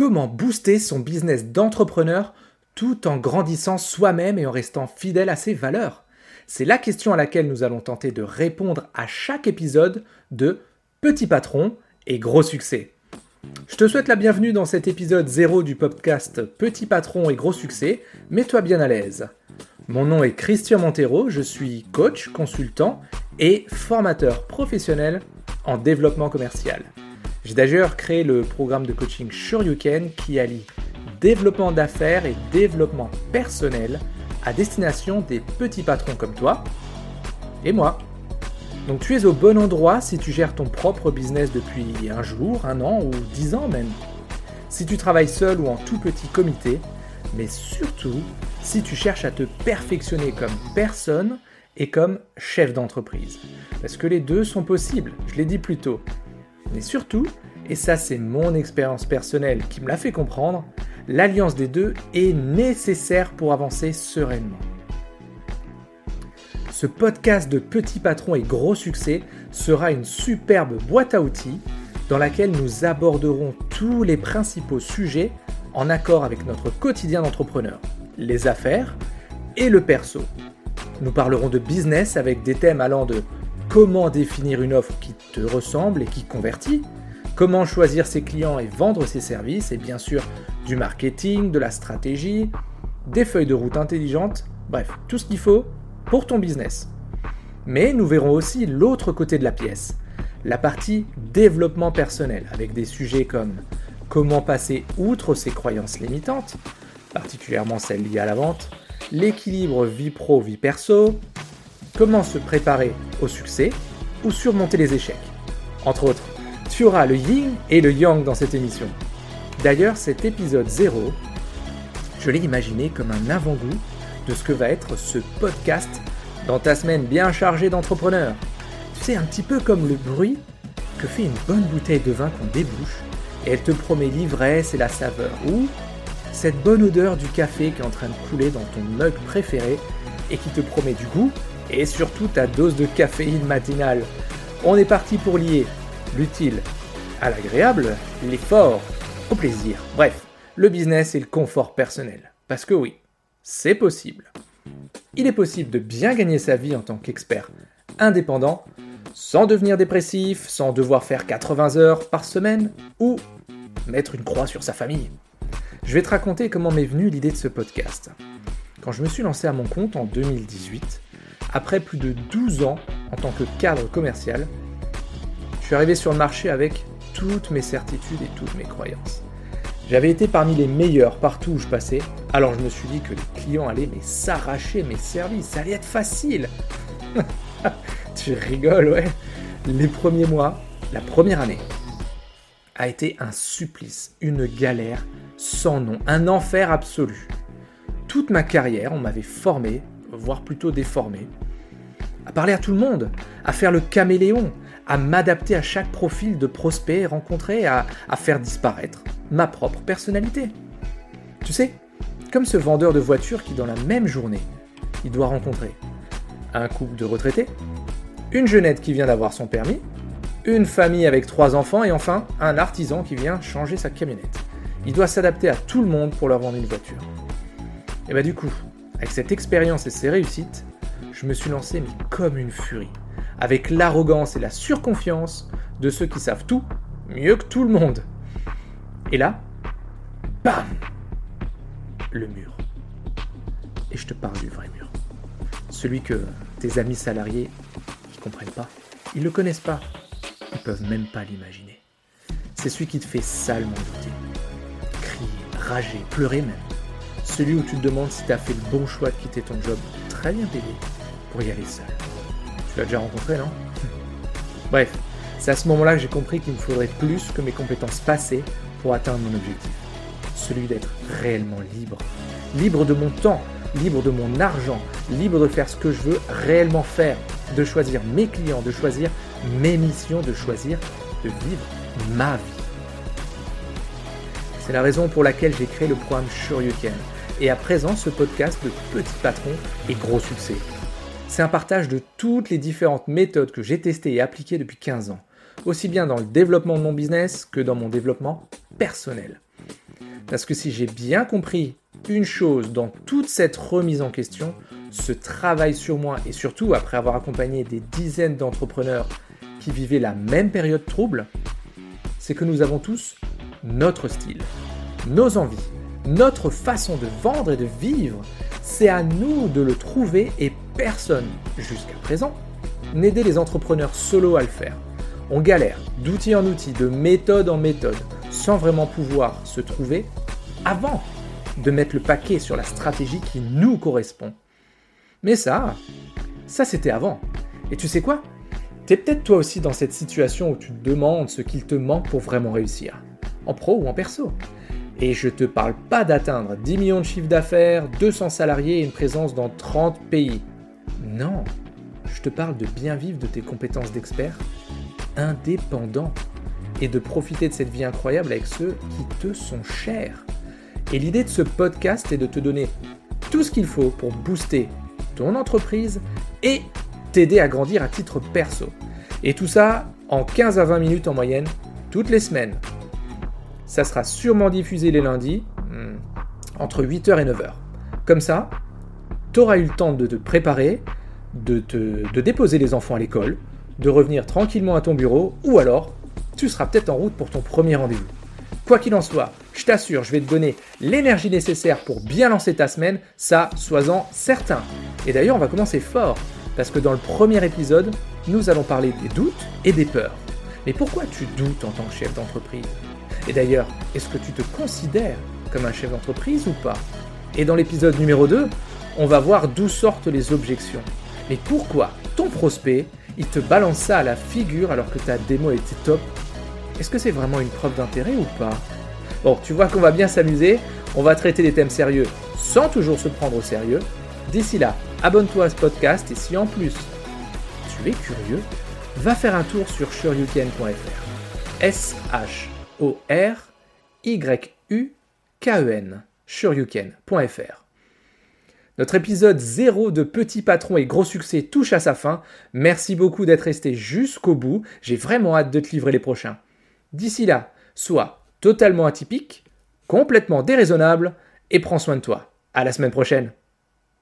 Comment booster son business d'entrepreneur tout en grandissant soi-même et en restant fidèle à ses valeurs C'est la question à laquelle nous allons tenter de répondre à chaque épisode de Petit patron et gros succès. Je te souhaite la bienvenue dans cet épisode 0 du podcast Petit patron et gros succès. Mets-toi bien à l'aise. Mon nom est Christian Montero, je suis coach, consultant et formateur professionnel en développement commercial. J'ai d'ailleurs créé le programme de coaching Shoryuken qui allie développement d'affaires et développement personnel à destination des petits patrons comme toi et moi. Donc tu es au bon endroit si tu gères ton propre business depuis un jour, un an ou dix ans même. Si tu travailles seul ou en tout petit comité, mais surtout si tu cherches à te perfectionner comme personne et comme chef d'entreprise. Parce que les deux sont possibles, je l'ai dit plus tôt. Mais surtout, et ça c'est mon expérience personnelle qui me l'a fait comprendre, l'alliance des deux est nécessaire pour avancer sereinement. Ce podcast de petits patrons et gros succès sera une superbe boîte à outils dans laquelle nous aborderons tous les principaux sujets en accord avec notre quotidien d'entrepreneur, les affaires et le perso. Nous parlerons de business avec des thèmes allant de comment définir une offre qui te ressemble et qui convertit, comment choisir ses clients et vendre ses services, et bien sûr du marketing, de la stratégie, des feuilles de route intelligentes, bref, tout ce qu'il faut pour ton business. Mais nous verrons aussi l'autre côté de la pièce, la partie développement personnel, avec des sujets comme comment passer outre ses croyances limitantes, particulièrement celles liées à la vente, l'équilibre vie pro-vie perso, comment se préparer au succès ou surmonter les échecs. Entre autres, tu auras le yin et le yang dans cette émission. D'ailleurs, cet épisode 0, je l'ai imaginé comme un avant-goût de ce que va être ce podcast dans ta semaine bien chargée d'entrepreneurs. C'est un petit peu comme le bruit que fait une bonne bouteille de vin qu'on débouche et elle te promet l'ivresse et la saveur, ou cette bonne odeur du café qui est en train de couler dans ton mug préféré et qui te promet du goût et surtout ta dose de caféine matinale. On est parti pour lier l'utile à l'agréable, l'effort au plaisir. Bref, le business et le confort personnel. Parce que oui, c'est possible. Il est possible de bien gagner sa vie en tant qu'expert indépendant sans devenir dépressif, sans devoir faire 80 heures par semaine ou mettre une croix sur sa famille. Je vais te raconter comment m'est venue l'idée de ce podcast. Quand je me suis lancé à mon compte en 2018, après plus de 12 ans en tant que cadre commercial, je suis arrivé sur le marché avec toutes mes certitudes et toutes mes croyances. J'avais été parmi les meilleurs partout où je passais, alors je me suis dit que les clients allaient s'arracher mes services, ça allait être facile. tu rigoles, ouais. Les premiers mois, la première année, a été un supplice, une galère sans nom, un enfer absolu. Toute ma carrière, on m'avait formé, voire plutôt déformé, à parler à tout le monde, à faire le caméléon, à m'adapter à chaque profil de prospect rencontré, à, faire disparaître ma propre personnalité. Tu sais, comme ce vendeur de voitures qui, dans la même journée, il doit rencontrer un couple de retraités, une jeunette qui vient d'avoir son permis, une famille avec trois enfants et enfin un artisan qui vient changer sa camionnette. Il doit s'adapter à tout le monde pour leur vendre une voiture. Et bah du coup, avec cette expérience et ces réussites, je me suis lancé mais comme une furie, avec l'arrogance et la surconfiance de ceux qui savent tout mieux que tout le monde. Et là, bam Le mur. Et je te parle du vrai mur. Celui que tes amis salariés comprennent pas. Ils le connaissent pas. Ils peuvent même pas l'imaginer. C'est celui qui te fait salement douter. Crier, rager, pleurer même. Celui où tu te demandes si tu as fait le bon choix de quitter ton job très bien payé pour y aller seul. Tu l'as déjà rencontré, non? Bref, c'est à ce moment-là que j'ai compris qu'il me faudrait plus que mes compétences passées pour atteindre mon objectif. Celui d'être réellement libre. Libre de mon temps, libre de mon argent, libre de faire ce que je veux réellement faire, de choisir mes clients, de choisir mes missions, de choisir de vivre ma vie. C'est la raison pour laquelle j'ai créé le programme Shoryuken et à présent ce podcast de petit patron et gros succès. C'est un partage de toutes les différentes méthodes que j'ai testées et appliquées depuis 15 ans, aussi bien dans le développement de mon business que dans mon développement personnel. Parce que si j'ai bien compris une chose dans toute cette remise en question, ce travail sur moi et surtout après avoir accompagné des dizaines d'entrepreneurs qui vivaient la même période trouble, c'est que nous avons tous notre style, nos envies, notre façon de vendre et de vivre. C'est à nous de le trouver et personne, jusqu'à présent, n'aidait les entrepreneurs solo à le faire. On galère d'outil en outil, de méthode en méthode, sans vraiment pouvoir se trouver avant de mettre le paquet sur la stratégie qui nous correspond. Mais ça, ça c'était avant. Et tu sais quoi? T'es peut-être toi aussi dans cette situation où tu te demandes ce qu'il te manque pour vraiment réussir, en pro ou en perso. Et je te parle pas d'atteindre 10 millions de chiffres d'affaires, 200 salariés et une présence dans 30 pays. Non, je te parle de bien vivre de tes compétences d'expert indépendant et de profiter de cette vie incroyable avec ceux qui te sont chers. Et l'idée de ce podcast est de te donner tout ce qu'il faut pour booster ton entreprise et t'aider à grandir à titre perso. Et tout ça en 15 à 20 minutes en moyenne, toutes les semaines. Ça sera sûrement diffusé les lundis, hmm, entre 8h et 9h. Comme ça, tu auras eu le temps de te préparer, de, de déposer les enfants à l'école, de revenir tranquillement à ton bureau, ou alors tu seras peut-être en route pour ton premier rendez-vous. Quoi qu'il en soit, je t'assure, je vais te donner l'énergie nécessaire pour bien lancer ta semaine, ça, sois-en certain. Et d'ailleurs, on va commencer fort, parce que dans le premier épisode, nous allons parler des doutes et des peurs. Mais pourquoi tu doutes en tant que chef d'entreprise? Et d'ailleurs, est-ce que tu te considères comme un chef d'entreprise ou pas? Et dans l'épisode numéro 2, on va voir d'où sortent les objections. Mais pourquoi ton prospect, il te balance ça à la figure alors que ta démo était top? Est-ce que c'est vraiment une preuve d'intérêt ou pas? Bon, tu vois qu'on va bien s'amuser, on va traiter des thèmes sérieux sans toujours se prendre au sérieux. D'ici là, abonne-toi à ce podcast et si en plus tu es curieux, va faire un tour sur suryouken.fr. Suryouken.fr. Notre épisode 0 de Petit Patron et Gros Succès touche à sa fin. Merci beaucoup d'être resté jusqu'au bout. J'ai vraiment hâte de te livrer les prochains. D'ici là, sois totalement atypique, complètement déraisonnable et prends soin de toi. À la semaine prochaine.